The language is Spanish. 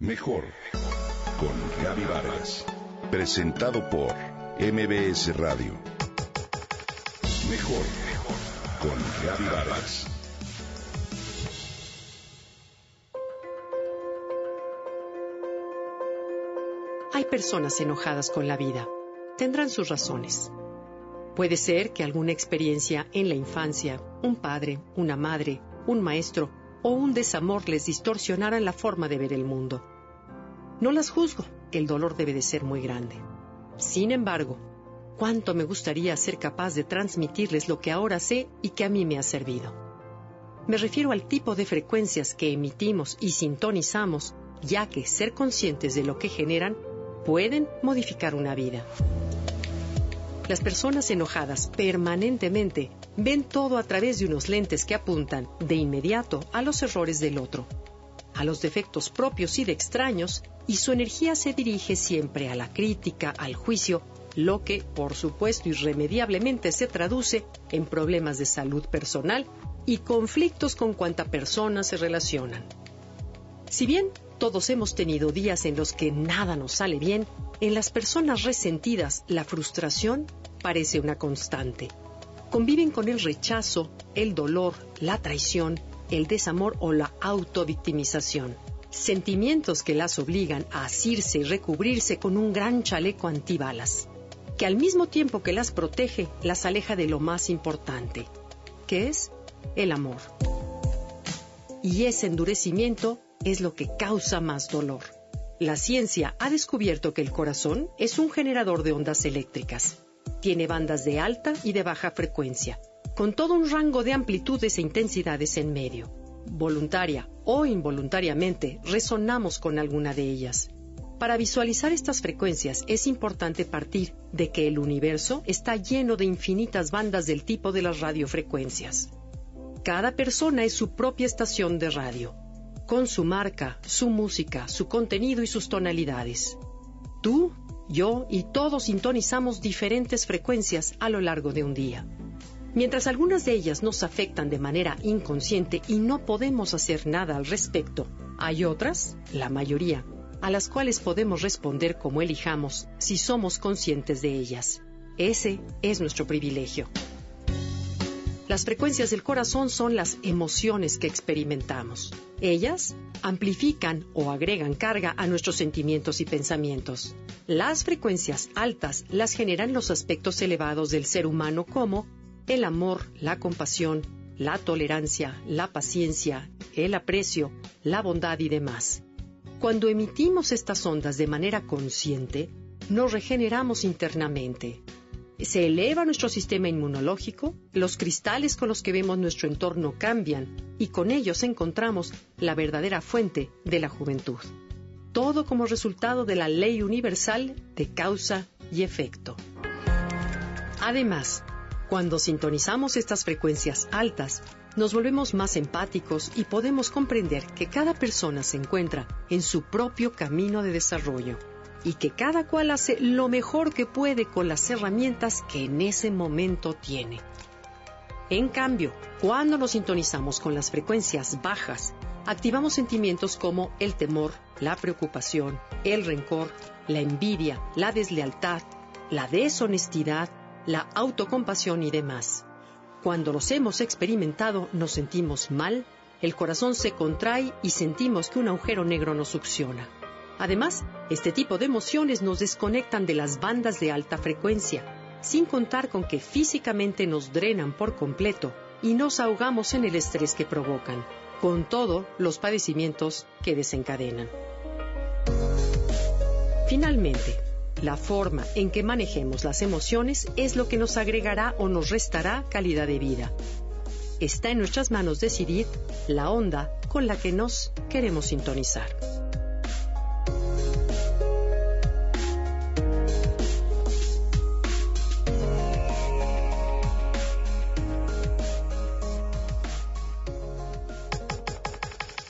Mejor con Gaby Vargas. Presentado por MBS Radio. Mejor con Gaby Vargas. Hay personas enojadas con la vida. Tendrán sus razones. Puede ser que alguna experiencia en la infancia, un padre, una madre, un maestro o un desamor les distorsionaran la forma de ver el mundo. No las juzgo, el dolor debe de ser muy grande. Sin embargo, cuánto me gustaría ser capaz de transmitirles lo que ahora sé y que a mí me ha servido. Me refiero al tipo de frecuencias que emitimos y sintonizamos, ya que ser conscientes de lo que generan pueden modificar una vida. Las personas enojadas permanentemente ven todo a través de unos lentes que apuntan de inmediato a los errores del otro, a los defectos propios y de extraños, y su energía se dirige siempre a la crítica, al juicio, lo que, por supuesto, irremediablemente se traduce en problemas de salud personal y conflictos con cuanta persona se relacionan. Si bien todos hemos tenido días en los que nada nos sale bien, en las personas resentidas la frustración parece una constante. Conviven con el rechazo, el dolor, la traición, el desamor o la autovictimización. Sentimientos que las obligan a asirse y recubrirse con un gran chaleco antibalas, que al mismo tiempo que las protege, las aleja de lo más importante, que es el amor. Y ese endurecimiento es lo que causa más dolor. La ciencia ha descubierto que el corazón es un generador de ondas eléctricas tiene bandas de alta y de baja frecuencia, con todo un rango de amplitudes e intensidades en medio. Voluntaria o involuntariamente resonamos con alguna de ellas. Para visualizar estas frecuencias es importante partir de que el universo está lleno de infinitas bandas del tipo de las radiofrecuencias. Cada persona es su propia estación de radio, con su marca, su música, su contenido y sus tonalidades. Tú yo y todos sintonizamos diferentes frecuencias a lo largo de un día. Mientras algunas de ellas nos afectan de manera inconsciente y no podemos hacer nada al respecto, hay otras, la mayoría, a las cuales podemos responder como elijamos si somos conscientes de ellas. Ese es nuestro privilegio. Las frecuencias del corazón son las emociones que experimentamos. Ellas amplifican o agregan carga a nuestros sentimientos y pensamientos. Las frecuencias altas las generan los aspectos elevados del ser humano como el amor, la compasión, la tolerancia, la paciencia, el aprecio, la bondad y demás. Cuando emitimos estas ondas de manera consciente, nos regeneramos internamente, se eleva nuestro sistema inmunológico, los cristales con los que vemos nuestro entorno cambian y con ellos encontramos la verdadera fuente de la juventud. Todo como resultado de la ley universal de causa y efecto. Además, cuando sintonizamos estas frecuencias altas, nos volvemos más empáticos y podemos comprender que cada persona se encuentra en su propio camino de desarrollo y que cada cual hace lo mejor que puede con las herramientas que en ese momento tiene. En cambio, cuando nos sintonizamos con las frecuencias bajas, activamos sentimientos como el temor, la preocupación, el rencor, la envidia, la deslealtad, la deshonestidad, la autocompasión y demás. Cuando los hemos experimentado nos sentimos mal, el corazón se contrae y sentimos que un agujero negro nos succiona. Además, este tipo de emociones nos desconectan de las bandas de alta frecuencia, sin contar con que físicamente nos drenan por completo y nos ahogamos en el estrés que provocan, con todos los padecimientos que desencadenan. Finalmente, la forma en que manejemos las emociones es lo que nos agregará o nos restará calidad de vida. Está en nuestras manos decidir la onda con la que nos queremos sintonizar.